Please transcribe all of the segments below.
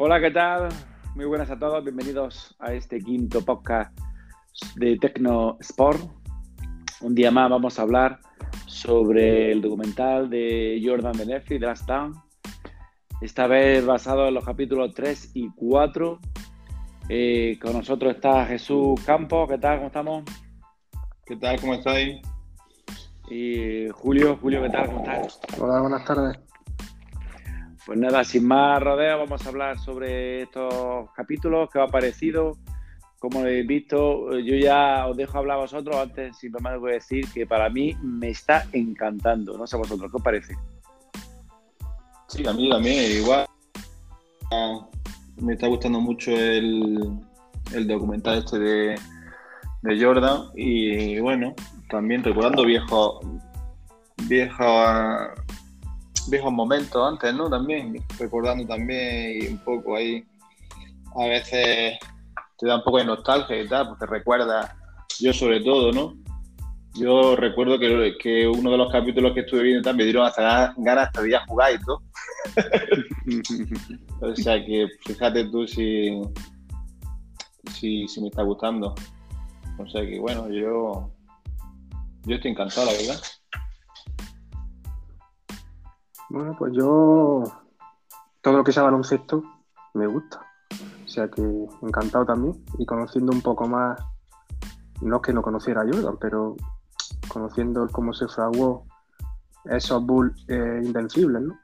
Hola, ¿qué tal? Muy buenas a todos, bienvenidos a este quinto podcast de Tecno Sport. Un día más vamos a hablar sobre el documental de Jordan de Netflix, The Last Down. Esta vez basado en los capítulos 3 y 4. Eh, con nosotros está Jesús Campos, ¿qué tal? ¿Cómo estamos? ¿Qué tal? ¿Cómo estáis? Y Julio, Julio, ¿qué tal? ¿Cómo estás? Hola, buenas tardes. Pues nada, sin más rodeo, vamos a hablar sobre estos capítulos, qué os ha parecido. Como habéis visto, yo ya os dejo hablar a vosotros. Antes, simplemente voy a decir que para mí me está encantando. No sé a vosotros, ¿qué os parece? Sí, a mí también, igual. Me está gustando mucho el, documental este de, Jordan. Y bueno, también recordando viejos viejos viejos momentos antes, ¿no? También, recordando también y un poco ahí, a veces te da un poco de nostalgia y tal, porque recuerda, yo sobre todo, ¿no? Yo recuerdo que, que uno de los capítulos que estuve viendo también me dieron hasta ganas hasta de ir a jugar y todo. o sea que fíjate tú si, si, si me está gustando. O sea que bueno, yo yo estoy encantado, la verdad. Bueno, pues yo todo lo que sea baloncesto me gusta. O sea que encantado también. Y conociendo un poco más, no es que no conociera Jordan, pero conociendo cómo se fraguó esos Bulls eh, invencibles, ¿no?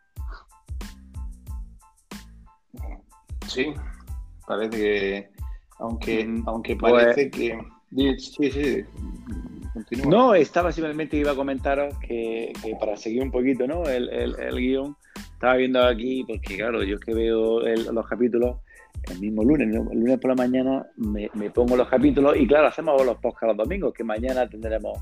Sí, parece que. Aunque, mm, aunque pues parece que. No, estaba simplemente iba a comentaros que, para seguir un poquito ¿no? el, guion, estaba viendo aquí, porque claro, yo es que veo los capítulos el mismo lunes, el lunes por la mañana me, pongo los capítulos y claro, hacemos los podcasts los domingos, que mañana tendremos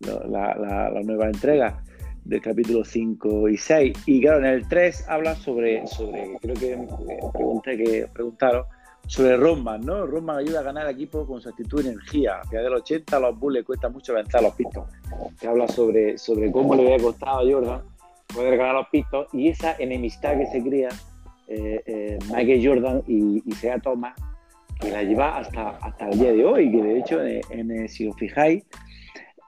la, nueva entrega del capítulo 5 y 6. Y claro, en el 3 habla sobre, sobre creo que pregunté que preguntaron sobre Roman, ¿no? Roman ayuda a ganar el equipo con su actitud y energía. Que del 80 a los Bulls le cuesta mucho vencer a los Pistons. Que habla sobre, sobre cómo le había costado a Jordan poder ganar a los Pistons y esa enemistad que se crea eh, eh, Michael Jordan y, y Sea Thomas, que la lleva hasta, hasta el día de hoy. Que de hecho, en, si os fijáis,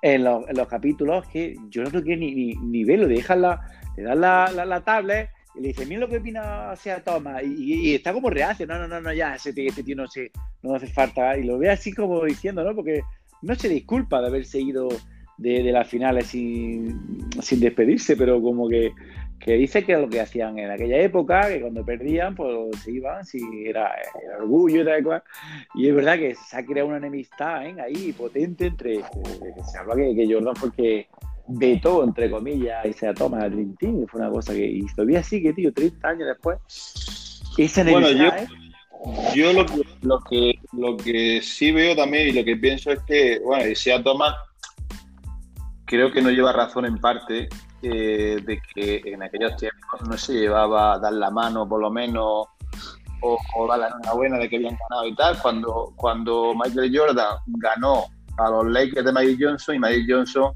en los, en los, capítulos, que yo no que ni, ni, ni verlo, dejan la, le dan la, la, la tablet le dice, mira lo que opina sea Toma. Y, está como reacio, no, no, no, no, ya, ese, este tío no, se, no hace falta. Y lo ve así como diciendo, ¿no? Porque no se disculpa de haberse ido de, las finales sin, despedirse, pero como que, que, dice que lo que hacían en aquella época, que cuando perdían, pues se iban, si era, orgullo y tal cual. Y es verdad que se ha creado una enemistad ¿eh? ahí potente entre. se habla que, que Jordan porque vetó, entre comillas, y se toma a Dream Team. Fue una cosa que y todavía sigue, tío, 30 años después. Esa bueno, yo, ¿eh? yo lo, que, lo, que, lo que sí veo también y lo que pienso es que, bueno, sea Thomas, creo que no lleva razón en parte eh, de que en aquellos tiempos no se llevaba a dar la mano, por lo menos, o, o dar la enhorabuena de que habían ganado y tal. Cuando, cuando Michael Jordan ganó a los Lakers de Magic Johnson y Magic Johnson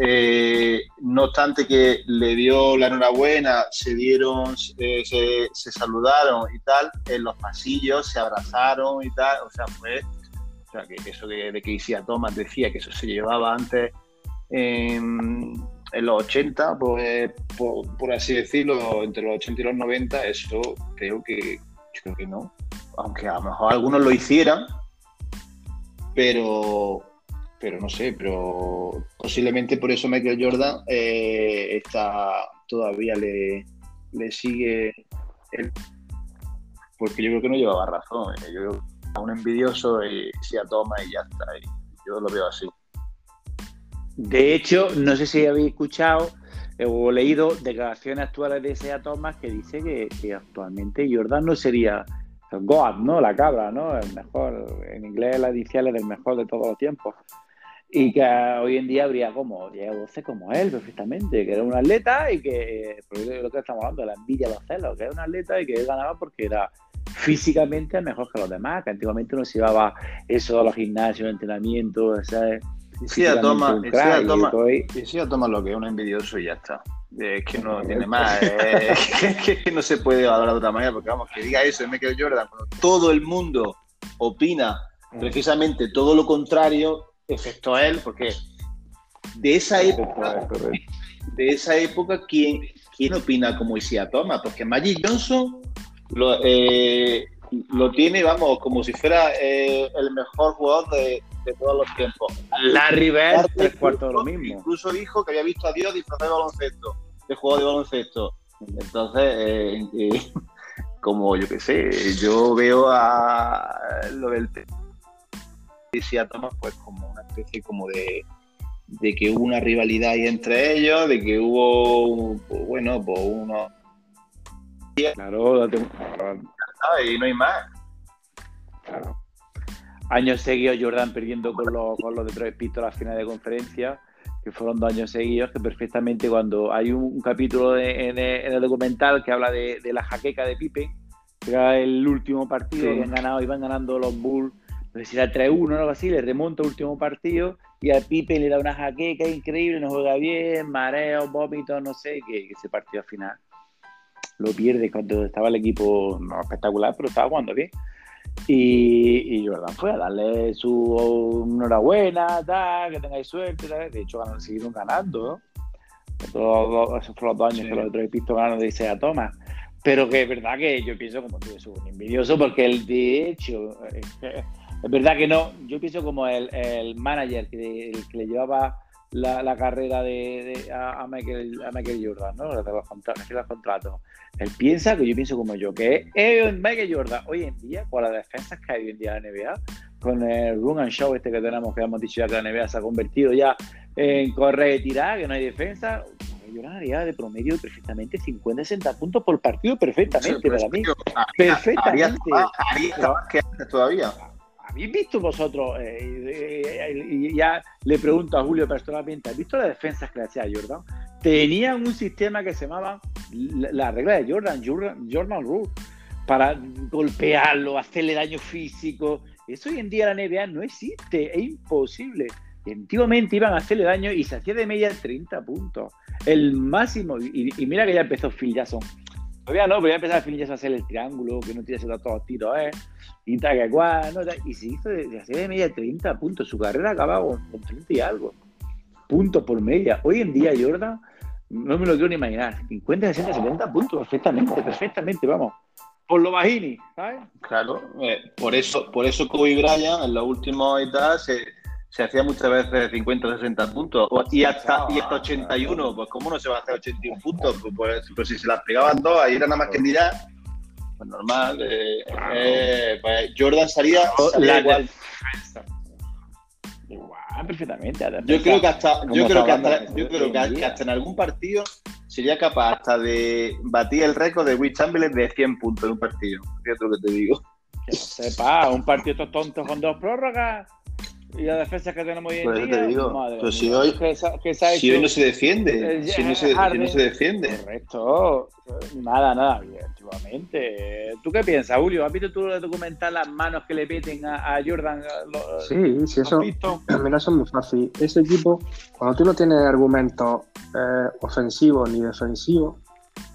eh, no obstante que le dio la enhorabuena, se dieron, eh, se, saludaron y tal, en los pasillos se abrazaron y tal, o sea, fue, o sea, que eso de, que Isia Thomas decía que eso se llevaba antes en, los 80, pues, por, así decirlo, entre los 80 y los 90, eso creo que, creo que no, aunque a lo mejor algunos lo hicieran, pero pero no sé, pero posiblemente por eso Michael Jordan eh, está todavía le, le sigue porque yo creo que no llevaba razón. Eh, yo creo a un envidioso y se toma y ya está. Y yo lo veo así. De hecho, no sé si habéis escuchado o leído declaraciones actuales de Sea Thomas que dice que, actualmente Jordan no sería God, ¿no? La cabra, ¿no? El mejor, en inglés la inicial es el mejor de todos los tiempos y que hoy en día habría como Diego 12 como él perfectamente, que era un atleta y que, lo que estamos hablando, la envidia, los celos, que era un atleta y que él ganaba porque era físicamente mejor que los demás, que antiguamente no se llevaba eso a los gimnasios, entrenamientos, Sí, a toma, sí, a toma lo que es un envidioso y ya está. Es que no tiene más. Es que, no se puede hablar de otra manera, porque vamos, que diga eso de Michael Jordan, cuando todo el mundo opina precisamente todo lo contrario, excepto él, porque de esa época, de esa época, ¿quién, quién opina como Isia Thomas? Porque Magic Johnson lo, eh, lo tiene, vamos, como si fuera eh, el mejor jugador de, todos los tiempos. Larry Bird, tres cuartos lo mismo. Incluso dijo que había visto a Dios disfrazar de baloncesto, de juego de baloncesto. Entonces, eh, como yo qué sé, yo veo a lo del Isia Thomas pues como una especie como de de que hubo una rivalidad ahí entre ellos, de que hubo, pues, bueno, pues uno... Claro, y no hay más. Claro. Años seguidos Jordan perdiendo con los, con los Detroit Pistons a final de conferencia, que fueron dos años seguidos, que perfectamente cuando hay un, capítulo en, el, documental que habla de, la jaqueca de Pipe, que era el último partido que han ganado, iban ganando los Bulls, no sé si era 3-1 o algo así, le remonta el último partido y a Pipe le da una jaqueca increíble, no juega bien, mareo, vómito, no sé, que, ese partido al final lo pierde cuando estaba el equipo no espectacular, pero estaba jugando bien. Y, Jordan fue a darle su enhorabuena, tal, que tengáis suerte, de hecho siguieron ganando, Todos, esos fueron los dos años que los otros pistos ganaron de Isaiah Thomas. Pero que es verdad que yo pienso como tú, es un envidioso, porque él de hecho es verdad que no, yo pienso como el, el manager que, el que le llevaba la, la carrera de, a, Michael, a Michael Jordan, ¿no? De los, contratos. Él piensa que yo pienso como yo, que es Michael Jordan hoy en día, con las defensas que hay hoy en día en la NBA, con el run and show este que tenemos, que hemos dicho ya que la NBA se ha convertido ya en correr y tirar, que no hay defensa, Jordan haría de promedio perfectamente 50, 60 puntos por partido perfectamente para mí. perfectamente. Haría, que todavía habéis visto vosotros, eh, y ya le pregunto a Julio personalmente, ¿has visto las defensas que le hacía Jordan? Tenían un sistema que se llamaba la, regla de Jordan, Jordan, Rule, para golpearlo, hacerle daño físico. Eso hoy en día la NBA no existe, es imposible. Antiguamente iban a hacerle daño y se hacía de media 30 puntos. El máximo, y, mira que ya empezó Phil Jackson Todavía no, pero ya empezaba a ya a hacer el triángulo, que no tiene que ser todos tiros, ¿eh? Y tal, que cual, ¿no? Y se hizo de, hacer de media 30 puntos. Su carrera acababa con, 30 y algo. Puntos por media. Hoy en día, Jordan, no me lo quiero ni imaginar. 50, 60, 70 puntos, perfectamente, perfectamente, vamos. Por lo bajini, ¿sabes? Claro, eh, por eso, por eso Kobe Bryant en los últimos y tal se, se hacía muchas veces 50 o 60 puntos. y hasta, y hasta 81, pues ¿cómo no se va a hacer 81 puntos? Pues, pues, pues, si se las pegaban dos, ahí era nada más que mirar, pues normal. Eh, eh, pues Jordan salía, la igual. Igual, perfectamente. Yo creo que hasta, yo creo que hasta, yo creo que hasta en algún partido sería capaz hasta de batir el récord de Will Chamberlain de 100 puntos en un partido. Fíjate lo que te digo. Que sepa, un partido tonto con dos prórrogas y la defensa que tenemos hoy en pues día. Te digo, madre pues si, hoy, que, que si hoy no se defiende, si, no se, si, no se, defiende. Correcto, nada, nada, efectivamente. ¿Tú qué piensas, Julio? ¿Has visto tú el documental las manos que le meten a, a Jordan? sí, sí, eso. Mira, eso es muy fácil. Ese equipo, cuando tú no tienes argumentos eh, ofensivos ni defensivos,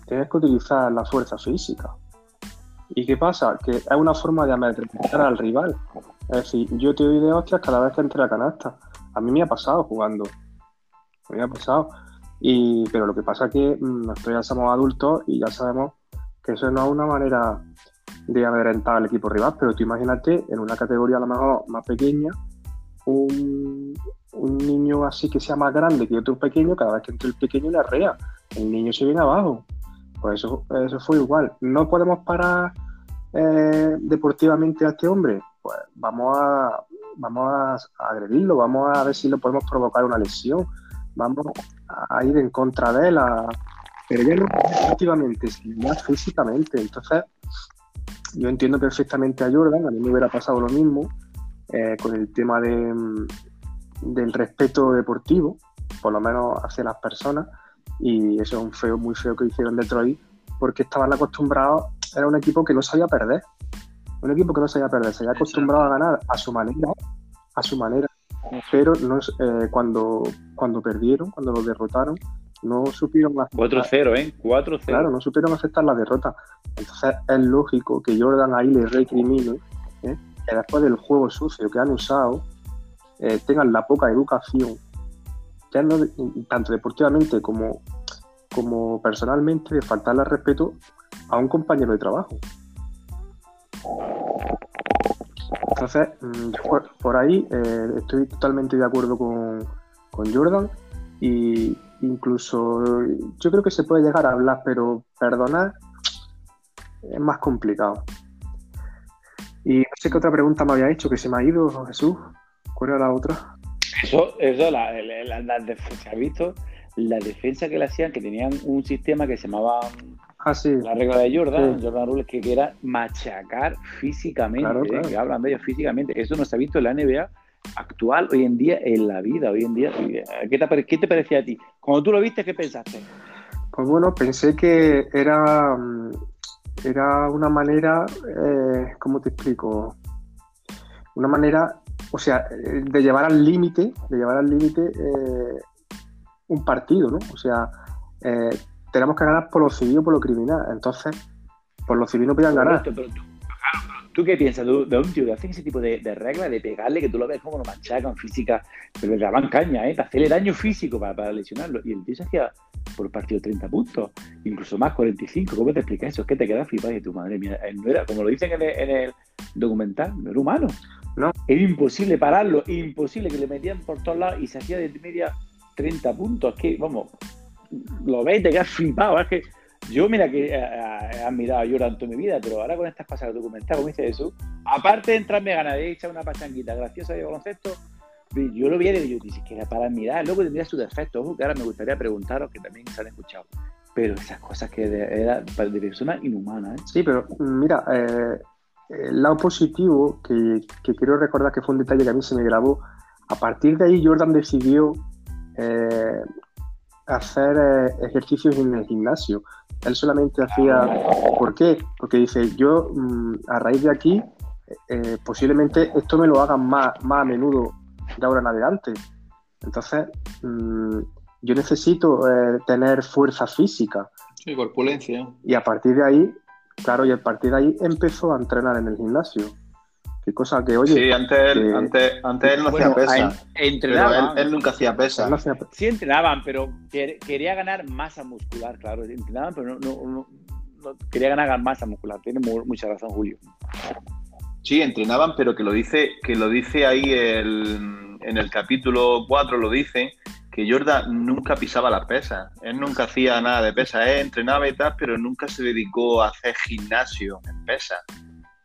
tienes que utilizar la fuerza física. ¿Y qué pasa? Que es una forma de amedrentar al rival. Es decir, yo te doy de hostias cada vez que entre a canasta. A mí me ha pasado jugando. Me ha pasado. Y, pero lo que pasa es que mm, nosotros ya somos adultos y ya sabemos que eso no es una manera de amedrentar al equipo rival. Pero tú imagínate en una categoría a lo mejor más pequeña, un, niño así que sea más grande que otro pequeño, cada vez que entre el pequeño le arrea. El niño se viene abajo. Pues eso, eso fue igual. No podemos parar eh, deportivamente a este hombre pues vamos a, vamos a agredirlo, vamos a ver si lo podemos provocar una lesión, vamos a ir en contra de él, pero ya no efectivamente, sino físicamente. Entonces, yo entiendo perfectamente a Jordan, a mí me hubiera pasado lo mismo eh, con el tema de, del respeto deportivo, por lo menos hacia las personas, y eso es un feo, muy feo que hicieron Detroit, porque estaban acostumbrados, era un equipo que no sabía perder, un equipo que no se haya perder, se haya acostumbrado a ganar a su manera, a su manera. pero no, eh, cuando, cuando perdieron, cuando los derrotaron, no supieron aceptar. 4-0, ¿eh? 4-0. Claro, no supieron aceptar la derrota. Entonces es lógico que Jordan ahí le recrimine ¿eh? que después del juego sucio que han usado, eh, tengan la poca educación, tanto deportivamente como, como personalmente, de faltarle respeto a un compañero de trabajo. Entonces, mm, por, ahí eh, estoy totalmente de acuerdo con, con Jordan y incluso yo creo que se puede llegar a hablar, pero perdonar es más complicado. Y no sé qué otra pregunta me había hecho, que se me ha ido, Jesús. ¿Cuál era la otra? Eso, eso la, la, defensa, ¿has visto? La defensa que le hacían, que tenían un sistema que se llamaba ah, sí. la regla de Jordan, Jordan Rules, que, era machacar físicamente, que hablan de ellos físicamente. Eso no se ha visto en la NBA actual hoy en día en la vida, hoy en día. ¿Qué te, qué te parecía a ti? Cuando tú lo viste, ¿qué pensaste? Pues bueno, pensé que era, era una manera, eh, ¿cómo te explico? Una manera, o sea, de llevar al límite, de llevar al límite eh, un partido, ¿no? O sea, eh, tenemos que ganar por lo civil o por lo criminal. Entonces, por lo civil no podían ganar. ¿Tú qué piensas de, un tío que hace ese tipo de, reglas, de pegarle, que tú lo ves como lo machacan física, pero le daban caña, ¿eh? Para hacerle daño físico, para, lesionarlo. Y el tío se hacía por partido 30 puntos, incluso más 45. ¿Cómo te explicas eso? Es que te quedas flipado y tu madre mía, él no era, como lo dicen en el, documental, no era humano. No. Era imposible pararlo, imposible que le metían por todos lados y se hacía de media 30 puntos. Es que, vamos, lo ves y te quedas flipado. Es que yo, mira que eh, eh, he admirado a Jordan toda mi vida, pero ahora con estas cosas que documentas, como dice Jesús, aparte de entrarme a ganar de echar una pachanguita graciosa de baloncesto, yo lo vi y yo dije que era para admirar, luego tendría sus defectos, que ahora me gustaría preguntaros, que también se han escuchado. Pero esas cosas que era de persona inhumana. ¿eh? Sí, pero mira, el lado positivo, que, quiero recordar que fue un detalle que a mí se me grabó, a partir de ahí Jordan decidió hacer ejercicios en el gimnasio. Él solamente hacía... ¿Por qué? Porque dice, yo mm, a raíz de aquí, eh, posiblemente esto me lo hagan más, más a menudo de ahora en adelante. Entonces, mm, yo necesito eh, tener fuerza física. Sí, corpulencia. Y a partir de ahí, claro, y a partir de ahí empezó a entrenar en el gimnasio. Qué cosa que, oye. Sí, antes, él, antes, antes él no hacía pesa. Entrenaban. Él, nunca hacía pesa. Sí, entrenaban, pero quería ganar masa muscular, claro. Entrenaban, pero no, no, quería ganar masa muscular. Tiene mucha razón, Julio. Sí, entrenaban, pero que lo dice, que lo dice ahí el, en el capítulo 4, lo dice, que Jordan nunca pisaba las pesas. Él nunca hacía nada de pesa. Él entrenaba y tal, pero nunca se dedicó a hacer gimnasio en pesas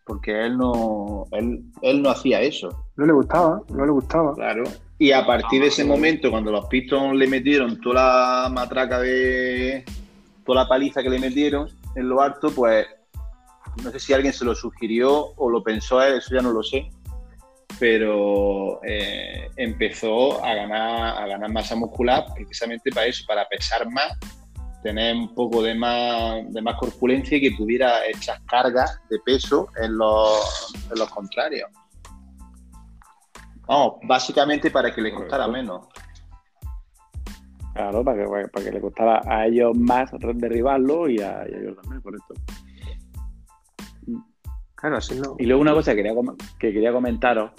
porque él no, él, no hacía eso. No le gustaba, no le gustaba. Claro. Y a partir de ese momento, cuando los Pistons le metieron toda la matraca de. toda la paliza que le metieron en lo alto, pues no sé si alguien se lo sugirió o lo pensó a él, eso ya no lo sé. Pero eh, empezó a ganar, a ganar masa muscular precisamente para eso, para pesar más tener un poco de más, de más corpulencia y que pudiera echar cargas de peso en los, en los contrarios. Vamos, básicamente para que le costara menos. Claro, para que, para que le costara a ellos más derribarlo y a, ellos también, por esto. Claro, así no. Y luego una cosa que quería, que quería comentaros,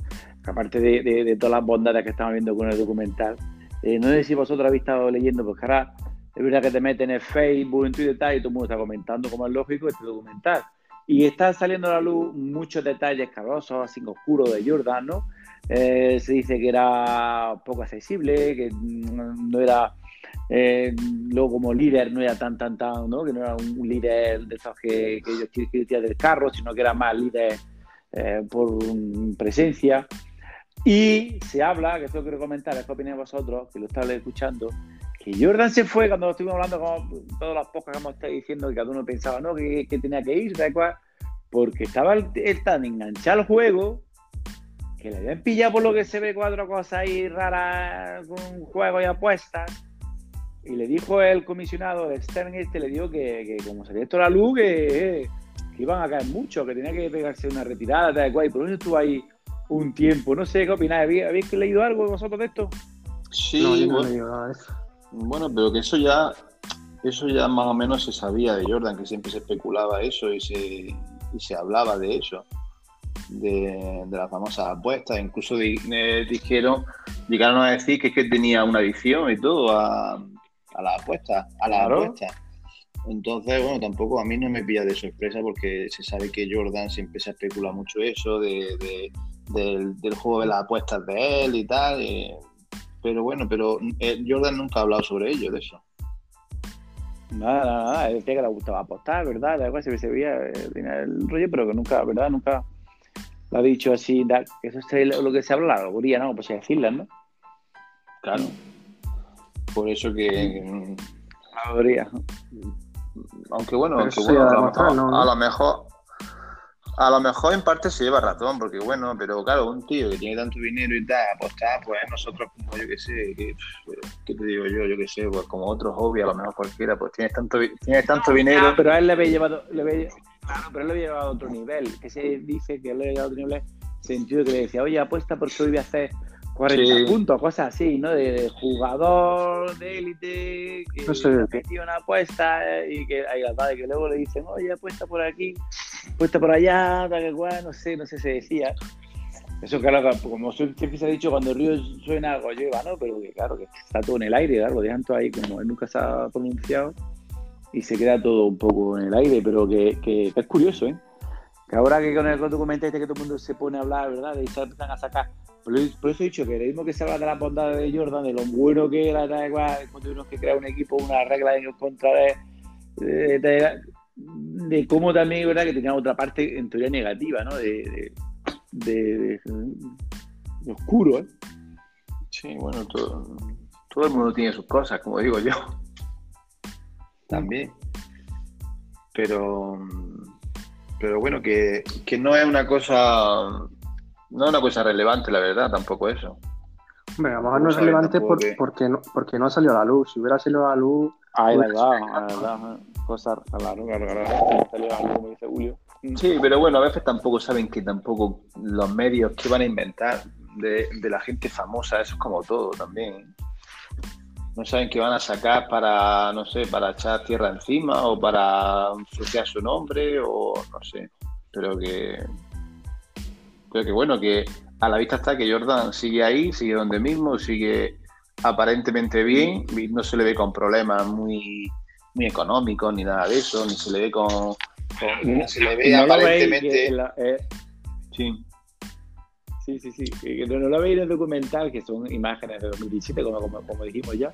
aparte de, todas las bondades que estamos viendo con el documental, eh, no sé si vosotros habéis estado leyendo, porque ahora es verdad que te meten en Facebook, en Twitter y todo el mundo está comentando, como es lógico, este documental. Y están saliendo a la luz muchos detalles carrosos, así oscuros de Jordan, ¿no? Eh, se dice que era poco accesible, que no era, eh, luego como líder no era tan, tan, tan, ¿no? Que no era un líder de esos que, que ellos quieren del carro, sino que era más líder eh, por presencia. Y se habla, que esto quiero comentar, es que opináis vosotros, que lo estáis escuchando, que Jordan se fue cuando estuvimos hablando con todas las pocas que hemos estado diciendo que cada uno pensaba ¿no? que, tenía que ir, porque estaba él, tan enganchado al juego que le habían pillado por lo que se ve cuatro cosas ahí raras con juego y apuestas. Y le dijo el comisionado de Stern este, le dijo que, como se esto la luz, que, iban a caer mucho, que tenía que pegarse una retirada, tal cual. Y por eso estuvo ahí un tiempo. No sé qué opináis. ¿Habéis, leído algo vosotros de esto? Sí, no, yo no he leído nada de eso. Bueno, pero que eso ya, eso ya más o menos se sabía de Jordan, que siempre se especulaba eso y se, y se hablaba de eso, de, de las famosas apuestas. Incluso eh, dijeron, llegaron a decir que es que tenía una adicción y todo a, a las apuestas, a las apuestas. Entonces, bueno, tampoco a mí no me pilla de sorpresa porque se sabe que Jordan siempre se especula mucho eso de, del, juego de las apuestas de él y tal. Pero bueno, pero eh, Jordan nunca ha hablado sobre ello, de eso. Nada, nada, nada. Decía que le gustaba apostar, ¿verdad? Algo así se veía el rollo, pero que nunca, ¿verdad? Nunca lo ha dicho así. Eso es lo que se habla, la alegoría, ¿no? Pues decirla, ¿no? Claro. Por eso que. La alegoría aunque bueno, aunque bueno a, lo mejor, a, lo mejor, en parte se lleva razón, porque bueno, pero claro, un tío que tiene tanto dinero y tal, apostar, pues nosotros como yo que sé, que, ¿qué te digo yo? Yo que sé, pues como otro hobby, a lo mejor cualquiera, pues tienes tanto, tienes tanto dinero. pero a él le había llevado, le claro, pero él le había llevado a otro nivel, que se dice que él le había llevado a otro nivel, sentido que le decía, oye, apuesta porque hoy voy a hacer 40 puntos, cosas así, ¿no? De, jugador de élite que no metió una apuesta y que, que luego le dicen, oye, apuesta por aquí, apuesta por allá, tal cual, no sé, no sé, se decía. Eso claro, como siempre se ha dicho, cuando el río suena algo lleva, ¿no? Pero que claro, que está todo en el aire. Lo dejan todo ahí como él nunca se ha pronunciado y se queda todo un poco en el aire, pero que, que, es curioso, ¿eh? Que ahora que con el documento este que todo el mundo se pone a hablar, ¿verdad? Y se empiezan a sacar por, eso he dicho que lo mismo que se habla de la bondad de Jordan, de lo bueno que era, da igual, cuando tuvimos que crear un equipo, una regla en contra de, de, cómo también, ¿verdad? Que tenía otra parte en teoría negativa, ¿no? De, de, oscuro, ¿eh? Sí, bueno, todo, todo el mundo tiene sus cosas, como digo yo. También. Pero, pero bueno, que, que no es una cosa no es una cosa relevante, la verdad, tampoco eso. Hombre, a lo mejor no es relevante porque, no, porque no salió a la luz. Si hubiera salido a la luz. Ah, es verdad, es verdad. Cosa claro, claro, claro. Salió a la luz, como dice Julio. Sí, pero bueno, a veces tampoco saben que tampoco los medios que van a inventar de, de la gente famosa, eso es como todo también. No saben qué van a sacar para, no sé, para echar tierra encima o para ensuciar su nombre o no sé. Pero que pero que bueno, que a la vista está que Jordan sigue ahí, sigue donde mismo, sigue aparentemente bien, no se le ve con problemas muy, muy económicos ni nada de eso, ni se le ve con... se le ve aparentemente... Eh, sí. Sí, sí, sí. Que no lo veis en el documental, que son imágenes de 2017, como, como, como dijimos ya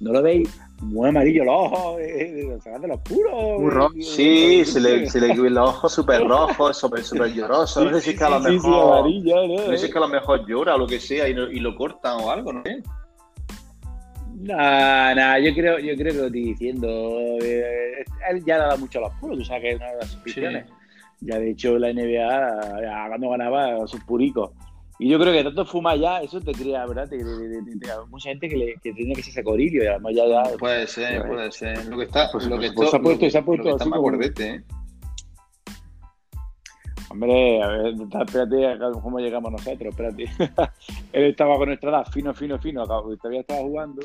no lo veis muy amarillo los ojos, eh, sacando los puros. Sí, se le, se le los ojos súper rojos, súper super llorosos. no sé si es que a lo mejor. ¿no? sé si es que a lo mejor llora o lo que sea y, y lo cortan o algo, ¿no Nah, nah, yo creo, yo creo que lo estoy diciendo. Eh, él ya daba mucho a los puros, tú sabes que es una de las suspiciones. Ya de hecho la NBA, ya, cuando ganaba sus puricos, y yo creo que tanto fuma ya, eso te crea, ¿verdad? Te, mucha gente que, le, que tiene que ser sacorillo y además ya, ya Puede ser, puede ser. Lo que está, pues, lo que pues, se ha puesto, se ha puesto así como... ¿eh? Hombre, a ver, espérate, cómo llegamos nosotros, espérate. Él estaba con nuestra edad, fino, fino, fino, todavía estaba jugando.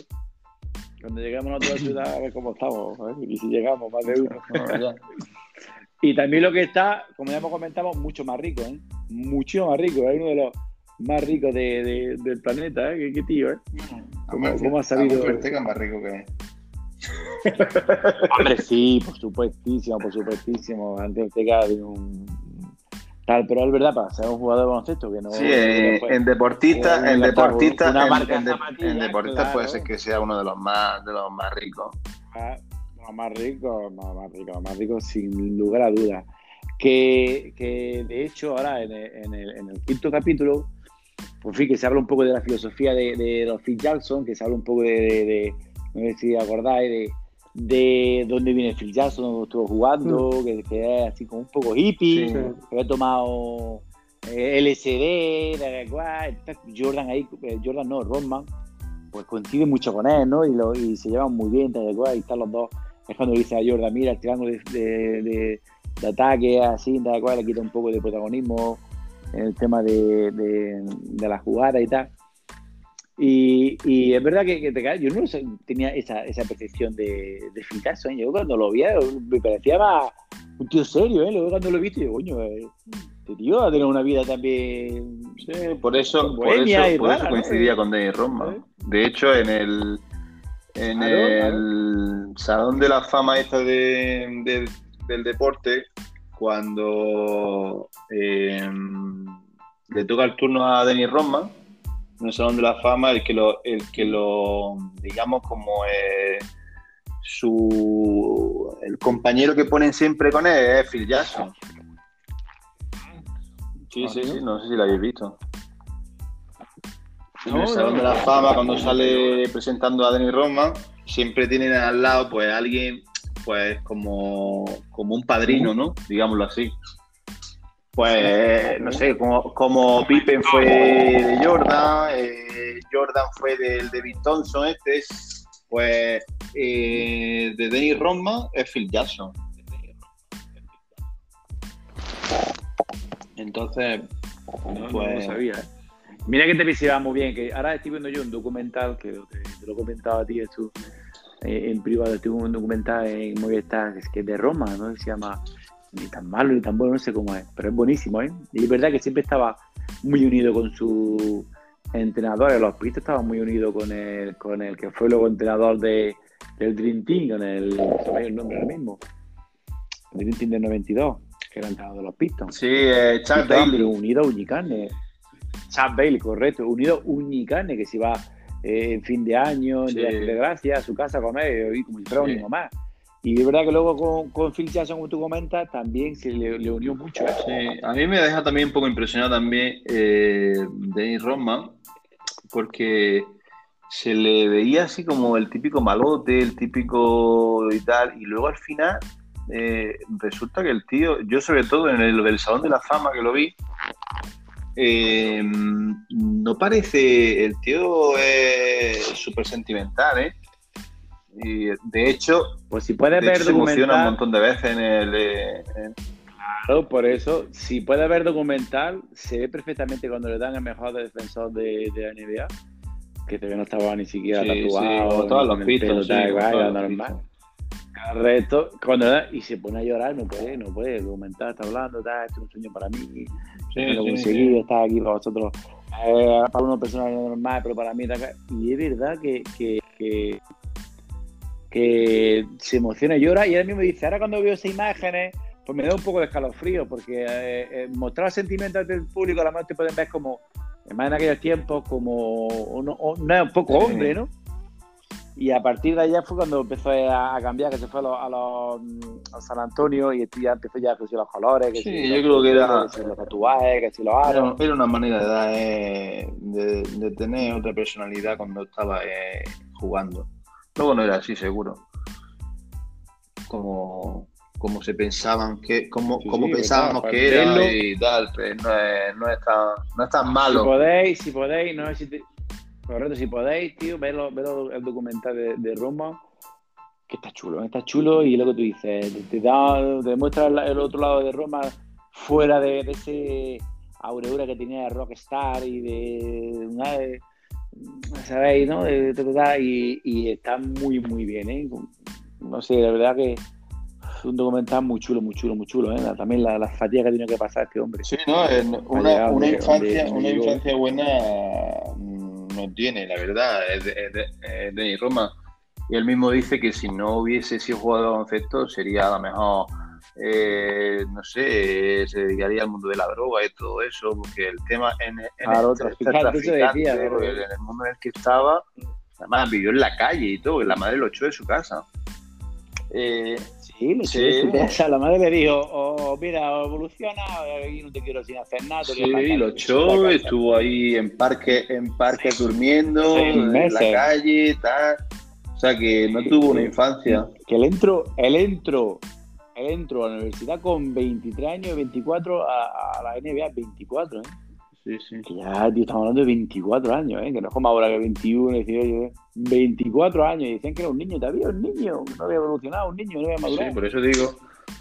Cuando llegamos a otra ciudad, a ver cómo estamos, y si llegamos, más de uno. y también lo que está, como ya hemos comentado, mucho más rico, ¿eh? Mucho más rico, es uno de los más rico de, del planeta, ¿eh? ¿Qué, tío, ¿eh? ¿Cómo, ¿Cómo, ha sabido? Ortega más rico que Hombre, sí, por supuestísimo, por supuestísimo. Antes Ortega de un tal, pero es verdad, para ser un jugador de baloncesto que no. Sí, en deportista, en deportista, en, deportista puede ser que sea uno de los más, de los más ricos. Ah, más rico, más, más rico, más rico sin lugar a dudas. Que, que de hecho ahora en en el, en el quinto capítulo por fin, que se habla un poco de la filosofía de, de los Phil Jackson, que se habla un poco de, no sé si acordáis, de, de dónde viene Phil Jackson, dónde estuvo jugando, mm. que, es así como un poco hippie, que había tomado eh, de cual, Jordan ahí, eh, Jordan no, Rodman, pues coincide mucho con él, ¿no? Y, lo, y se llevan muy bien, y están los dos. Es cuando dice a Jordan, mira, el triángulo de, de, de, ataque, así, le quita un poco de protagonismo en el tema de, la jugada y tal. Y, es verdad que, te yo no tenía esa, percepción de, de ¿eh? Yo cuando lo vi, me parecía más un tío serio, ¿eh? Luego cuando lo he visto, digo, coño, eh, este tío ha tenido una vida también. Sí, por eso, por eso, coincidía con Denis Roma. De hecho, en el. En el Salón de la Fama esta de, del deporte, cuando eh, le toca el turno a Denis Roma, en el Salón de la Fama, el que lo, el que lo digamos, como su el compañero que ponen siempre con él es Phil Jackson. Sí, sí, sí, no sé si lo habéis visto. En el Salón de la Fama, cuando sale presentando a Denis Roma, siempre tienen al lado pues alguien pues como, como un padrino, ¿no? Digámoslo así. Pues, no sé, como, como Pippen fue de Jordan, eh, Jordan fue del David Thompson, este es, pues, eh, de Dennis Rodman es Phil Jackson. Entonces, pues... sabía, ¿eh? Mira que te visitaba muy bien, que ahora estoy viendo yo un documental que te, lo he comentado a ti esto, en privado, estoy un documental en Movistar que es de Roma, ¿no? se llama ni tan malo ni tan bueno, no sé cómo es, pero es buenísimo, ¿eh? Y es verdad que siempre estaba muy unido con su entrenador, los pistas estaba muy unido con el, con el que fue luego entrenador de, del Dream Team, con el, se el nombre ahora mismo, el Dream Team del 92, que era entrenador de los Pistons. Sí, eh, Chuck Bailey. Unido a Uñicarne. Chuck Bailey, correcto, unido a Uñicarne, que se iba eh, en fin de año, sí. de gracia, a su casa a comer, y como si fuera un hijo más. Y es verdad que luego con, con Phil Jackson, como tú comentas, también se le, unió mucho. Sí, a mí me deja también un poco impresionado también eh, Dennis Rodman, porque se le veía así como el típico malote, el típico y tal, y luego al final eh, resulta que el tío, yo sobre todo en el del Salón de la Fama que lo vi, eh, no parece, el tío es súper sentimental, ¿eh? Y de hecho, pues si puedes ver se emociona un montón de veces en el. Eh, claro, por eso, si puedes ver documental, se ve perfectamente cuando le dan el mejor defensor de, de la NBA, que todavía no estaba ni siquiera tatuado. Sí, todos los pistos, sí, normal. El resto, cuando da, y se pone a llorar, no puede, no puede documentar, está hablando, está, esto es un sueño para mí, sí, lo conseguí, está aquí para vosotros, eh, para una persona normal, pero para mí está Y es verdad que, que, que que se emociona y llora. Y él mismo dice, ahora cuando veo esas imágenes, pues me da un poco de escalofrío, porque eh, eh, mostrar sentimientos del público a la mejor te pueden ver como, más en aquellos tiempos, como un, un poco hombre, ¿no? Y a partir de allá fue cuando empezó a, cambiar, que se fue a, los, a, San Antonio y ya empezó ya a los colores, que sí, yo creo que era los tatuajes, que si los aros. Era, una manera de, dar, eh, de, tener otra personalidad cuando estaba jugando. Luego no era así, seguro. Como, como se pensaban que, como, como pensábamos que era y tal, pues no es, no es tan, no es tan malo. Si podéis, si podéis, no si correcto, si podéis, tío, verlo, verlo el documental de, de Roma, que está chulo, está chulo, y luego tú dices, te, da, te muestra el, otro lado de Roma fuera de, ese aureura que tenía de Rockstar y de, de ¿sabéis? ¿no? Y, y, está muy, muy bien, ¿eh? No sé, la verdad que es un documental muy chulo, muy chulo, muy chulo, ¿eh? También la, la fatiga que tenido que pasar este hombre. Sí, no, una, una infancia, una infancia buena mm, no tiene, la verdad, es de, de, Roma. Y él mismo dice que si no hubiese sido jugador de baloncesto sería a lo mejor eh, no sé, se dedicaría al mundo de la droga y todo eso, porque el tema en, en, claro, el, decía, en el mundo en el que estaba, además vivió en la calle y todo, que la madre lo echó de su casa. Eh, sí, echó de su casa, la madre le dijo, oh, mira, evoluciona, y no te quiero sin hacer nada. Sí, lo echó, estuvo ahí en parque, en parque durmiendo, en la calle, tal. O sea que no tuvo una infancia. Que él entró, él entró él entró a la universidad con 23 años, 24 a, la NBA, 24, ¿eh? Sí, sí. Que ya, tío, estamos hablando de 24 años, ¿eh? Que no es como ahora que 21, 18, 24 años. Y decían que era un niño, todavía un niño, que no había evolucionado, un niño, no había madurado. Sí, por eso digo.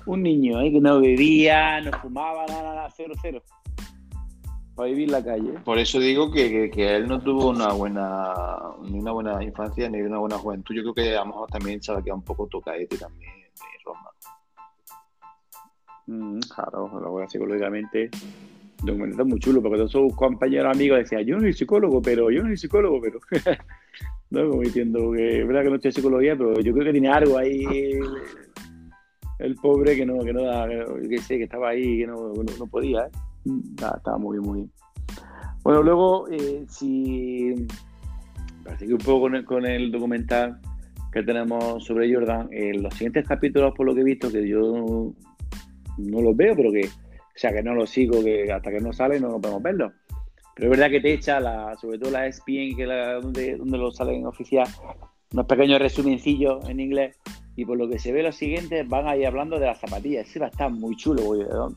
Un niño, ¿eh? Que no bebía, no fumaba, nada, nada, cero, cero. para vivir la calle. Por eso digo que, él no tuvo una buena ni una buena infancia ni una buena juventud. Yo creo que a lo mejor también se va a quedar un poco tocaete también. Mm, claro, luego psicológicamente documental muy chulo, porque todos sus compañeros amigos decían, yo no soy psicólogo, pero yo no soy psicólogo, pero no como diciendo que es verdad que no estoy psicología, pero yo creo que tiene algo ahí el, pobre que no, que no da, que sé, que estaba ahí, que no, no, podía, ¿eh? estaba, muy muy bien. Bueno, luego, eh, si parece que un poco con el, documental que tenemos sobre Jordan, en los siguientes capítulos, por lo que he visto, que yo no los veo, pero que, o sea, que no los sigo, que hasta que no sale no, podemos verlo. Pero es verdad que te echa, la, sobre todo la ESPN, que donde, donde lo salen oficial, unos pequeños resumencillos en inglés. Y por lo que se ve los siguientes, van ahí hablando de las zapatillas. Ese va a estar muy chulo,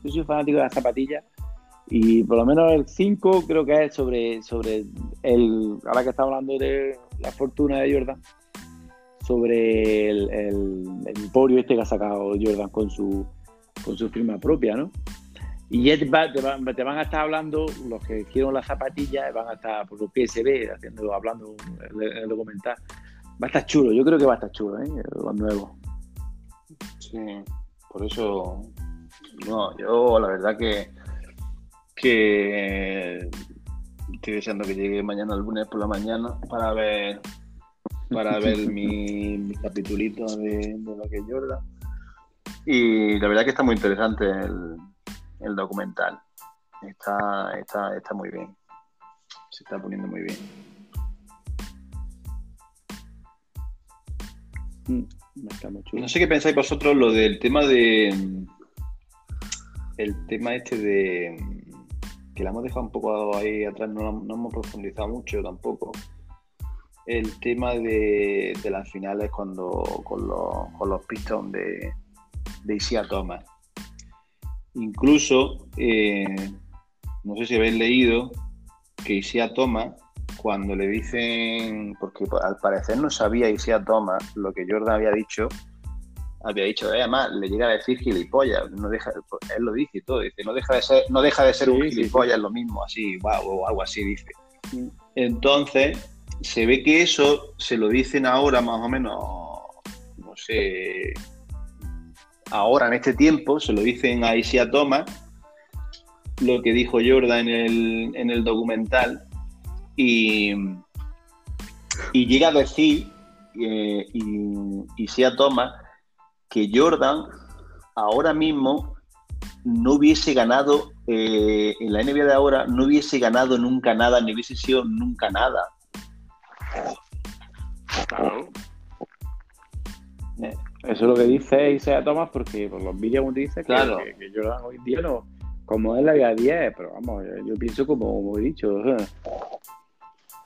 Yo soy fanático de las zapatillas. Y por lo menos el 5 creo que es sobre, sobre el, ahora que estamos hablando de la fortuna de Jordan, sobre el, el, el emporio este que ha sacado Jordan con su, con su firma propia, ¿no? Y ya te, van a estar hablando, los que hicieron las zapatillas, van a estar por lo que se ve, haciendo, hablando en el, documental. Va a estar chulo, yo creo que va a estar chulo, ¿eh? Los nuevos. Sí, por eso, no, yo la verdad que, que estoy deseando que llegue mañana el lunes por la mañana para ver para ver mi, mi capitulito de, de lo que Jordan y la verdad que está muy interesante el, documental. Está, está, está muy bien. Se está poniendo muy bien. Mm, no sé qué pensáis vosotros lo del tema de. El tema este de. Que la hemos dejado un poco ahí atrás, no, no hemos profundizado mucho tampoco. El tema de, de las finales cuando con los, con los Pistons de, de Isia Thomas. Incluso, eh, no sé si habéis leído que Isia Thomas, cuando le dicen, porque al parecer no sabía Isia Thomas lo que Jordan había dicho, había dicho, eh, además le llega a decir gilipollas, no deja, él lo dice y todo, dice, no deja de ser, no deja de ser un gilipollas, lo mismo, así, wow, o algo así dice. Entonces, se ve que eso se lo dicen ahora más o menos, no sé, ahora en este tiempo, se lo dicen a Isia Thomas, lo que dijo Jordan en el, documental, y, y, llega a decir eh, Isia Thomas que Jordan ahora mismo no hubiese ganado eh, en la NBA de ahora, no hubiese ganado nunca nada, ni hubiese sido nunca nada. Eh, eso es lo que dice Isaiah Thomas, porque por los vídeos como dice que, que, Jordan hoy día no, como es la vida 10, pero vamos, yo, pienso como, he dicho,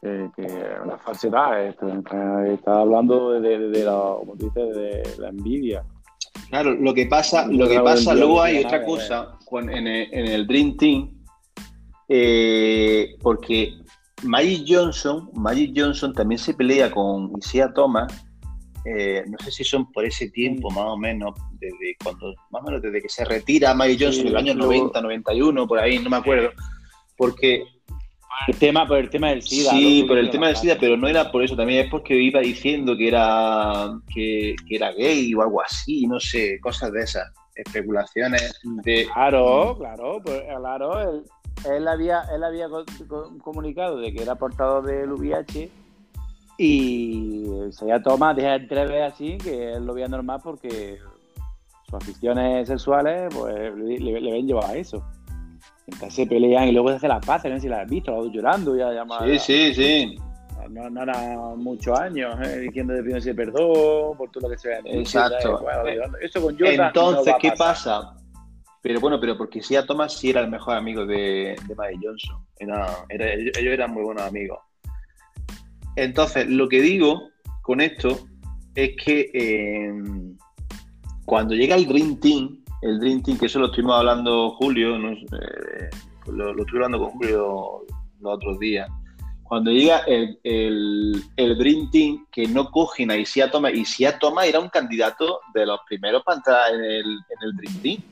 que es una falsedad, está, hablando de, la, como de la envidia. Claro, lo que pasa, lo que pasa, luego hay otra cosa en, el, Dream Team, eh, porque Magic Johnson, Magic Johnson también se pelea con Isaiah Thomas eh, no sé si son por ese tiempo más o menos, desde cuando, más o menos desde que se retira Mike Johnson en el año 90, 91, por ahí, no me acuerdo, porque... El tema, por el tema del SIDA. Sí, por el tema del SIDA, pero no era por eso, también es porque iba diciendo que era, que, era gay o algo así, no sé, cosas de esas, especulaciones de... Claro, claro, pues, claro, él, él había, él había comunicado de que era portador del VIH y se ya toma, deja entrever así, que él lo veía normal porque sus aficiones sexuales pues le, le, ven llevar a eso. Entonces se pelean y luego se hace las paces, no sé si las has visto, los llorando ya llamado. Sí, sí, sí. No, no eran muchos años eh, diciendo de ese perdón por todo lo que se ve. Exacto. Entonces, ¿qué pasa? Pero bueno, pero porque si a Thomas sí era el mejor amigo de, de Johnson. ellos eran muy buenos amigos. Entonces, lo que digo con esto es que eh, cuando llega el Dream Team, el Dream Team, que eso lo estuvimos hablando Julio, eh, lo, estuve hablando con Julio los otros días, cuando llega el, el, Dream Team, que no cogen a Isia Thomas, Isia Thomas era un candidato de los primeros para entrar en el, en el Dream Team.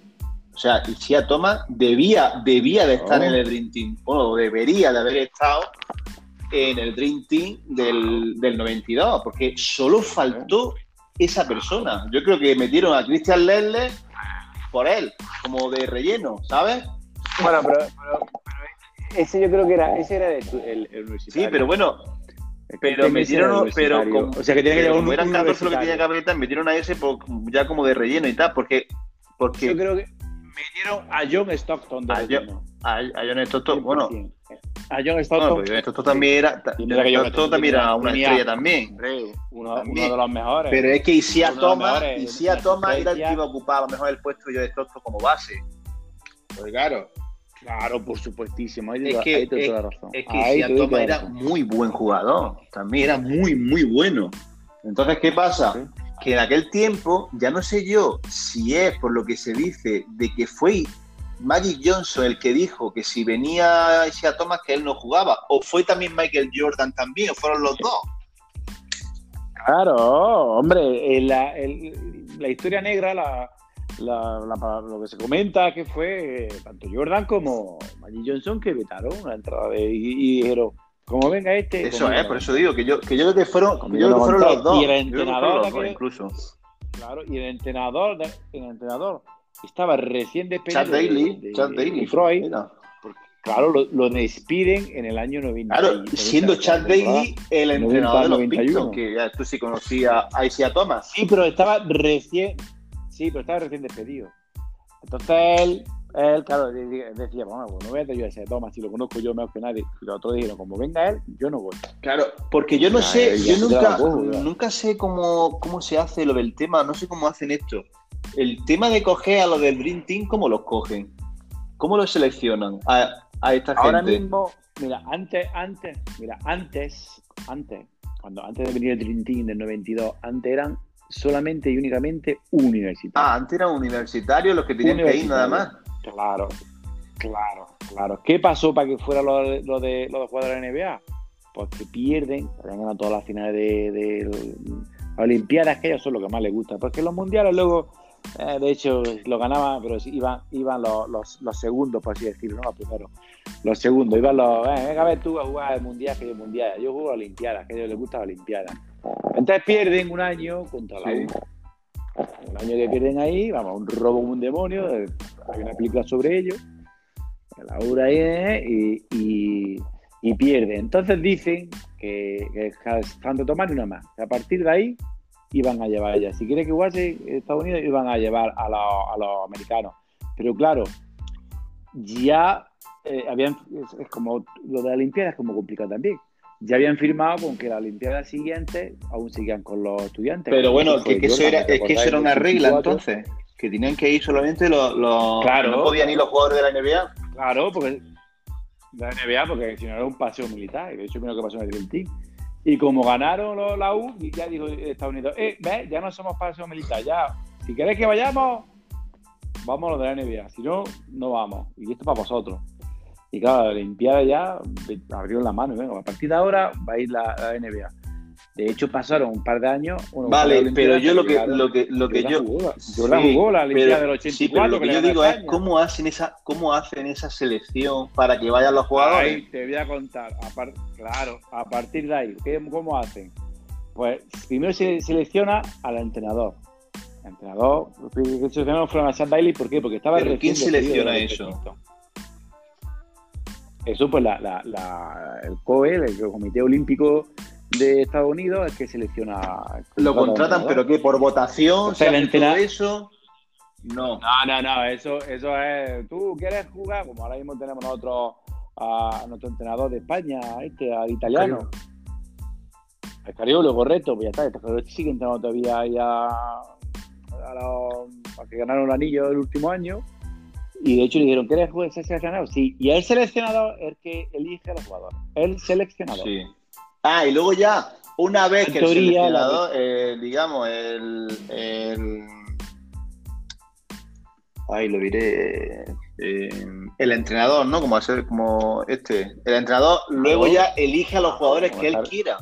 O sea, Isia Thomas debía, debía de estar en el Dream Team, bueno, debería de haber estado en el Dream Team del, del 92, porque solo faltó esa persona. Yo creo que metieron a Christian Ledler por él, como de relleno, ¿sabes? Bueno, pero, ese yo creo que era, ese era el, el, Sí, pero bueno, pero metieron, pero como, o sea que tiene que llegar un eran 14 lo que tenía que haber metieron a ese ya como de relleno y tal, porque, porque yo creo que metieron a John Stockton de a, John, a, a John Stockton, bueno, a John Stockton. Bueno, Stockton también era, Stockton también era una estrella también. Uno, uno, de los mejores. Pero es que Isia Thomas, Isia Thomas era el que iba a ocupar a lo mejor el puesto de John Stockton como base. Pues claro. Claro, por supuestísimo. es que, es, razón. es que Toma era muy buen jugador. También era muy, muy bueno. Entonces, ¿qué pasa? Que en aquel tiempo, ya no sé yo si es por lo que se dice de que fue Magic Johnson el que dijo que si venía Isia Thomas que él no jugaba, o fue también Michael Jordan también, o fueron los dos. Claro, hombre, la, la historia negra, la, lo que se comenta que fue eh, tanto Jordan como Magic Johnson que vetaron la entrada de y, dijeron como venga este eso es por eso digo que yo que yo creo que fueron yo creo que fueron los dos. y el entrenador incluso. Claro y el entrenador el entrenador estaba recién despedido Chad Daly Chad Daly Freud Claro, lo, despiden en el año 90. Claro, siendo Chad Daly el entrenador de los Pistons, que ya tú sí conocías a Isaiah Thomas. Sí, pero estaba recién, Sí, pero estaba recién despedido. Entonces él, él claro, decía, bueno, pues no voy a yo ese toma, si lo conozco yo mejor que nadie. Y los otros dijeron, como venga él, yo no voy. Claro, porque yo no sé, yo nunca, nunca sé cómo, cómo se hace lo del tema, no sé cómo hacen esto. El tema de coger a los del Dream Team, ¿cómo los cogen? ¿Cómo los seleccionan a, a esta gente? Ahora mismo, mira, antes, antes, mira, antes, antes, cuando antes de venir el Dream Team del 92, antes eran solamente y únicamente universitario. Ah, antes eran universitarios los que tenían que ir nada más. Claro, claro, claro. ¿Qué pasó para que fuera lo de, lo de, los jugadores de la NBA? Pues que pierden, habían ganado todas las finales de, de, Olimpiadas, que ellos son lo que más les gusta. Porque los mundiales luego, eh, de hecho, lo ganaban, pero iban, iban los, los, segundos, por así decirlo, no los primeros. Los segundos, iban los, eh, venga a ver tú a jugar el mundial, que yo mundial. Yo juego a Olimpiadas, que a ellos les gusta la Olimpiadas. Entonces pierden un año contra la U. Un año que pierden ahí, vamos, un robo un demonio, hay una película sobre ello. La U ahí y, y, y pierde. Entonces dicen que, que están de tomar una más. a partir de ahí iban a llevar ella. Si quiere que jugase Estados Unidos, iban a llevar a, los americanos. Pero claro, ya eh, habían, es, como lo de la Olimpiada es como complicado también ya habían firmado con que la Olimpiada siguiente aún sigan con los estudiantes. Pero bueno, que, eso era, es que eso era una regla entonces, que tenían que ir solamente los, claro, no podían ir los jugadores de la NBA. Claro, porque la NBA, porque si no era un paseo militar, de hecho creo que pasó en el Team. Y como ganaron la U, ya dijo Estados Unidos, eh, ve, ya no somos paseo militar, ya, si queréis que vayamos, vamos a lo de la NBA, si no, no vamos. Y esto para vosotros. Y claro, la Olimpiada ya abrió la mano. a partir de ahora va a ir la, NBA. De hecho, pasaron un par de años. vale, pero yo lo que, lo que, lo que yo. yo la jugó la Olimpiada del 84. Sí, pero lo que, yo digo es cómo hacen, esa, cómo hacen esa selección para que vayan los jugadores. Ahí te voy a contar. claro, a partir de ahí, ¿cómo hacen? Pues primero se selecciona al entrenador. El entrenador, que seleccionaron fueron a Sam Bailey, ¿por qué? Porque estaba ¿Pero ¿Quién selecciona eso? Eso, pues la, el COE, el Comité Olímpico de Estados Unidos, es que selecciona. Lo contratan, pero ¿qué? ¿Por votación? ¿Se todo eso? No. No, no, no. Eso, eso es. ¿Tú quieres jugar? Como ahora mismo tenemos nosotros a nuestro entrenador de España, este, al italiano. Escariolo, correcto, pues ya está. Este sigue entrenando todavía ahí a, a, los, a que ganaron el anillo el último año y de hecho le dijeron, ¿quieres ser seleccionado? Sí. Y el seleccionador es el que elige a los jugadores. El seleccionador. Sí. Ah, y luego ya, una vez que el seleccionador, eh, digamos, el, el, Ay, lo diré. Eh, el entrenador, ¿no? Como hacer como este. El entrenador luego ya elige a los jugadores que él quiera.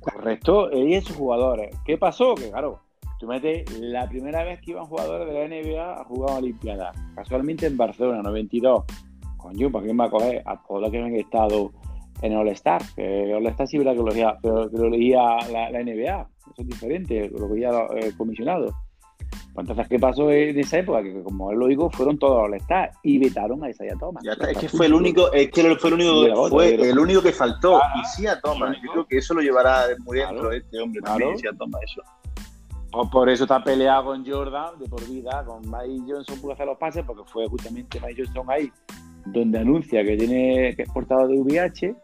Correcto, elige a sus jugadores. ¿Qué pasó? Que claro, tú metes la primera vez que iban jugadores de la NBA a jugar a Olimpiada, casualmente en Barcelona, 92. Coño, ¿para qué me va a coger a todos los que han estado en All-Star? All-Star sí que lo leía, pero que lo leía la, NBA. Eso es diferente, lo veía el eh, comisionado. Pues entonces, ¿qué pasó en esa época? Que como él lo dijo, fueron todos all star y vetaron a Isaiah Thomas. Ya es que fue el único, es que fue el único, fue el único que faltó. y sí a Thomas. Yo creo que eso lo llevará muy dentro este hombre también, a Thomas eso. Pues por eso está peleado con Jordan de por vida, con Mike Johnson pudo hacer los pases, porque fue justamente Mike Johnson ahí donde anuncia que tiene que es portador de VIH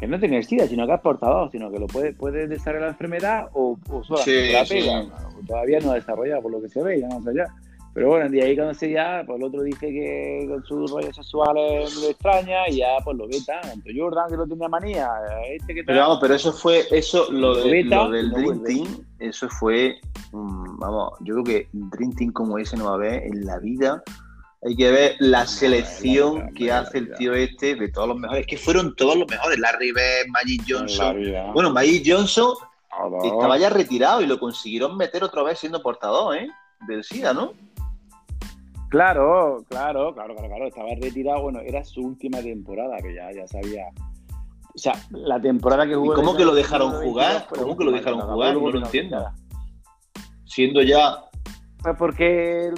que no tiene SIDA, sino que es portador, sino que lo puede, puede desarrollar la enfermedad o, o solo la pega. Todavía no ha desarrollado por lo que se ve, ya no sé ya. Pero bueno, de ahí cuando se ya, pues el otro dice que con sus rollos sexuales lo extraña y ya pues lo veta. Tanto Jordan que lo tenía manía, este que Pero vamos, pero eso fue, eso, lo, de, lo del Dream Team, eso fue, vamos, yo creo que Dream Team como ese no va a haber en la vida hay que ver la selección que hace el tío este de todos los mejores. que fueron todos los mejores. Larry Bird, Magic Johnson. Bueno, Magic Johnson estaba ya retirado y lo consiguieron meter otra vez siendo portador, ¿eh? Del SIDA, ¿no? Claro, claro, claro, claro, claro. Estaba retirado. Bueno, era su última temporada, que ya, ya sabía. O sea, la temporada que jugó. ¿Y cómo que lo dejaron jugar? ¿Cómo que lo dejaron jugar? No lo entiendo. Siendo ya. Pues porque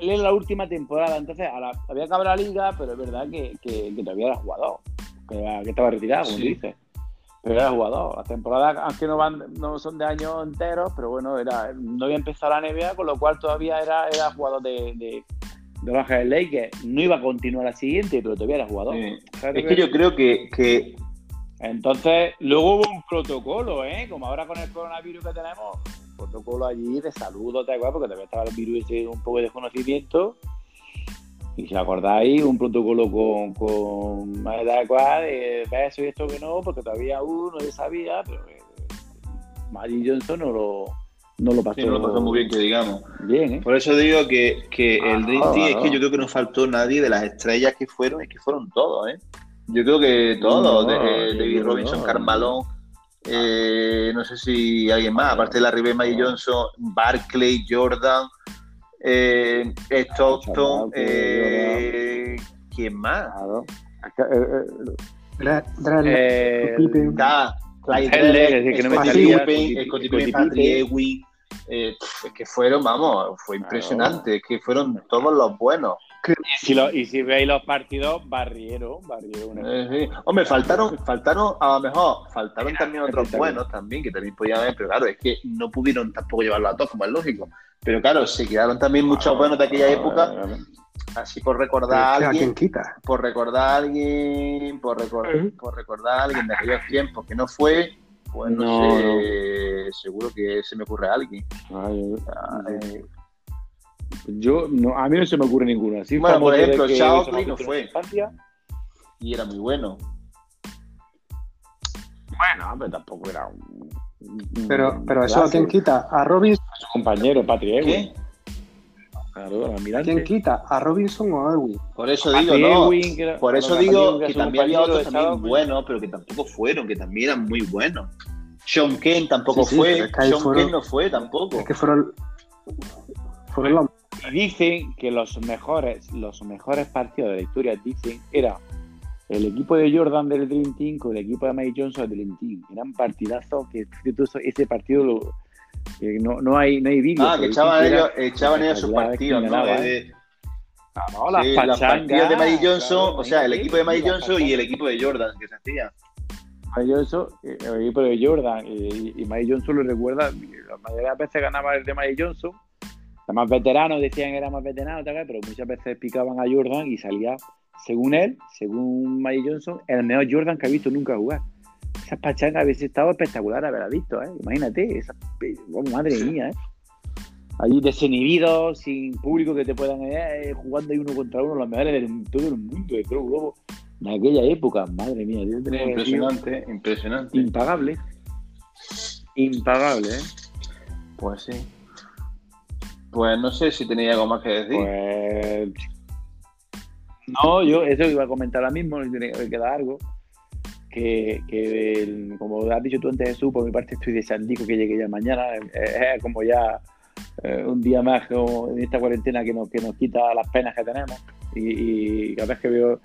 él en la última temporada, entonces había acabado la liga, pero es verdad que, que, todavía era jugador, que, estaba retirado, como dices. Pero era jugador. Las temporadas, aunque no van, no son de años enteros, pero bueno, era, no había empezado la NBA, con lo cual todavía era, era jugador de, de, de Los Lakers. No iba a continuar la siguiente, pero todavía era jugador. Es que, yo creo que, que, Entonces, luego hubo un protocolo, ¿eh? Como ahora con el coronavirus que tenemos, protocolo allí de salud, porque también estaba el virus ese un poco de desconocimiento. Y si acordáis, un protocolo con, con más adecuada de eso y esto que no, porque todavía uno ya sabía, pero eh, Magic Johnson no lo, no lo pasó. no lo pasó muy bien, que digamos. Bien, ¿eh? Por eso digo que, que el Dream Team es que yo creo que no faltó nadie de las estrellas que fueron, es que fueron todos, ¿eh? Yo creo que todos, de, David Robinson, Carmelo eh, no sé si alguien más, aparte de la Ribe May Johnson, Barclay, Jordan, eh, Stockton, eh, ¿quién más? Eh, Pippen. es que fueron, vamos, fue impresionante, es que fueron todos los buenos. Y si, lo, y si veis los partidos, barrieron, barrieron. Eh, Hombre, faltaron, faltaron, a lo mejor, faltaron también otros buenos también, que también podían haber, pero claro, es que no pudieron tampoco llevarlo a todos, como es lógico. Pero claro, se quedaron también muchos buenos de aquella época. Así por recordar a alguien, quita? por recordar a alguien, por, recordar, por recordar a alguien de aquellos tiempos que no fue, pues no, sé, seguro que se me ocurre a alguien. Ay, ay, yo, no, a mí no se me ocurre ninguno. Así bueno, por ejemplo, Chao no fue. Y era muy bueno. Bueno, pero tampoco era un. Pero, pero eso a quién quita? A Robinson. A su compañero, Patrick ¿Qué? Claro, ¿A quién quita? ¿A Robinson o a Erwin? Por eso digo, no. por eso digo que, también había otros también buenos, pero que tampoco fueron, que también eran muy buenos. Sean Kane tampoco fue. Sean Kane no fue tampoco. Es que fueron, fueron los dicen que los mejores, los mejores partidos de la historia, dicen, era el equipo de Jordan del Dream Team con el equipo de Mike Johnson del Dream Team. Eran partidazos que ese partido lo, no, no hay, no hay vídeo. Ah, que echaban ellos, echaban ellos sus partidos, ¿no? De, no, las, sí, de Mike Johnson, o sea, el equipo de Mike Johnson y el equipo de Jordan que se hacía. Mike Johnson, el equipo de Jordan y, y Mike Johnson lo recuerda, la mayoría de las veces ganaba el de Mike Johnson más veteranos decían que era más veterano, pero muchas veces picaban a Jordan y salía, según él, según Mike Johnson, el mejor Jordan que ha visto nunca jugar. Esas pachangas habían estado espectacular haberla visto, ¿eh? Imagínate, esa, oh, madre mía, ¿eh? Allí desinhibidos, sin público que te puedan eh, jugando ahí uno contra uno, los mejores de todo el mundo de Pro Globo de aquella época, madre mía. Impresionante, impresionante. Impagable. Impagable, ¿eh? Pues sí. Pues no sé si tenía algo más que decir. Pues... No, yo eso iba a comentar ahora mismo, tiene que quedar algo. que, como has dicho tú antes, Jesús, por mi parte estoy deseando que llegue ya mañana. Es, como ya eh, un día más en esta cuarentena que nos, que nos quita las penas que tenemos. Y, cada vez que veo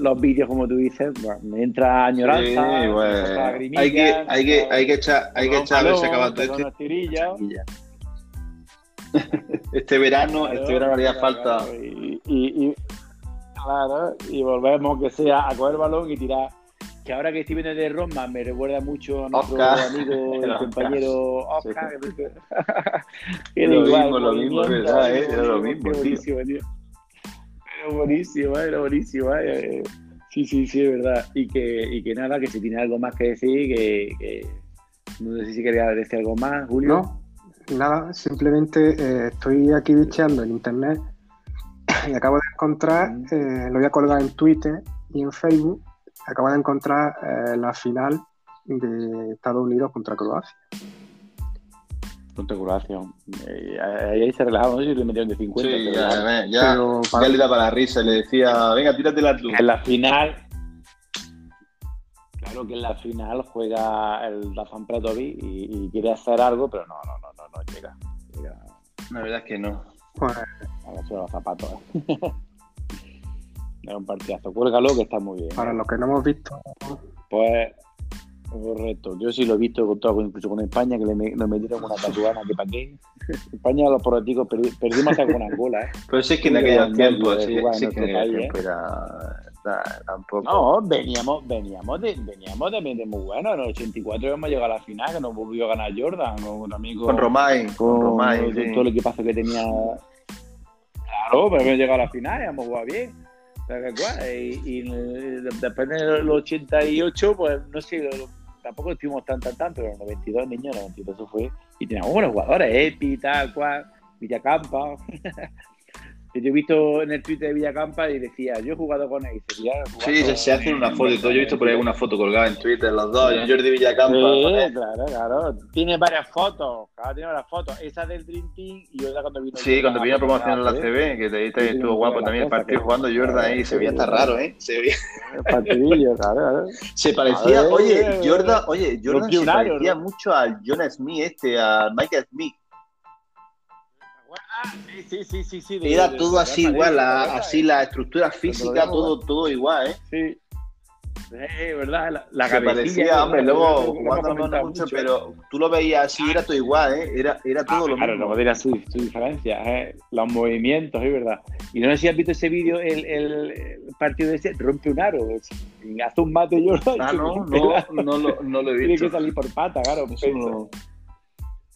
los vídeos, como tú dices, me entra añoranza. hay, que, hay, que, hay que echar, hay que echar a ver si acaba todo este verano, este verano haría falta. Y, y, claro, y volvemos que sea a coger el balón y tirar que ahora que estoy viendo de Roma me recuerda mucho a nuestro amigo, el compañero Oscar. era lo mismo, lo mismo, ¿verdad? Eh? Era lo mismo, buenísimo, tío. Era buenísimo, era buenísimo. Eh. Sí, sí, sí, es verdad. Y que, y que nada, que si tiene algo más que decir, que, no sé si quería decir algo más, Julio. No, nada, simplemente eh, estoy aquí bicheando en internet y acabo de encontrar, eh, lo voy a colgar en Twitter y en Facebook acabo de encontrar eh, la final de Estados Unidos contra Croacia. Contra Croacia. Eh, ahí se relajaba, no sé si le metieron de 50. Sí, ya, ya, para... le daba la risa, le decía, venga, tírate la. En la final, claro que en la final juega el Dafan Pratovic y, quiere hacer algo, pero no, no, no, no, no llega. La verdad es que no. Ahora los zapatos. ¿eh? Es un partidazo. Cuélgalo que está muy bien. Para los que no hemos visto. Pues, correcto. Yo sí lo he visto con todo, incluso con España, que le, nos metieron una tatuana que para qué. España, los políticos perdimos alguna gola, ¿eh? Pero sí que en aquellos tiempos, sí, sí que en aquel tiempo era. Tampoco. No, veníamos, veníamos de, veníamos de, de muy bueno. En el 84 hemos llegado a la final, que nos volvió a ganar Jordan, con, amigo, con Romay, con, con todo el equipazo que tenía. Claro, pero hemos llegado a la final y hemos jugado bien. Y, después del 88, pues no sé, tampoco estuvimos tan, tan, tan, pero en el 92, niños, en el 92 eso fue. Y teníamos buenos jugadores, Epi, tal cual, Villacampa. Yo he visto en el Twitter de Villacampa y decía, yo he jugado con él. sí, se, se hacen una foto y todo. Yo he visto por ahí una foto colgada en Twitter, los dos, Jordi Villacampa. Sí, claro, claro. Tiene varias fotos, claro, tiene varias fotos. Esa del Dream Team y otra cuando vino. Sí, cuando vino a promocionar la CB, que te ahí estuvo guapo también el partido jugando Jordan ahí. Se veía hasta raro, ¿eh? Se veía. Partidillo, claro, claro. Se parecía, oye, Jordan, oye, Jordan se parecía mucho al Jonas Smith, este, a Michael Smith. Ah, sí, sí, sí, sí, Era todo así igual, así la estructura física, todo, todo igual, ¿eh? Sí. Sí, verdad, la, la Se parecía, hombre, luego jugando no mucho, pero tú lo veías así, era todo igual, ¿eh? Era, era todo ah, lo claro, mismo. Claro, no su, su diferencia, ¿eh? los movimientos, es verdad. Y no sé si has visto ese vídeo, el, el, partido de ese, rompe un aro, hace un mate yo. Ah, no, no, no, lo, no lo he visto. Tiene que salir por pata, claro. Pues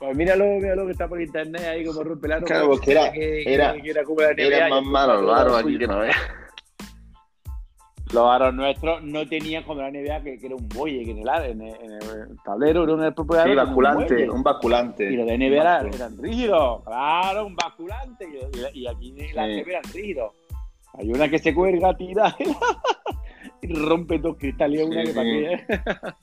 pues míralo, míralo que está por internet ahí como rompe el aro. Claro, porque era, que, era, era, más malo los aros aquí que no. Los aros nuestros no tenían como la NBA que, que era un bueye que en el, en el, en el tablero era el propio aro. Sí, basculante, un, basculante. Y los de NBA eran, eran, rígidos, claro, un basculante. Y, y aquí las sí. eran rígidos. Hay una que se cuelga, tira y rompe dos cristales. Una que para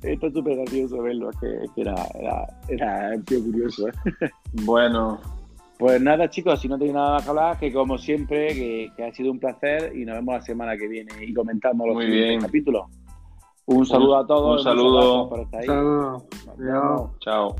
qué. Esto es súper gracioso verlo, que, que era, era, era un tío curioso. ¿eh? Bueno. Pues nada, chicos, si no tenéis nada más que hablar, que como siempre, que, que, ha sido un placer y nos vemos la semana que viene y comentamos los siguientes capítulos. Un saludo a todos. Un saludo. Por estar ahí. Chao. Chao.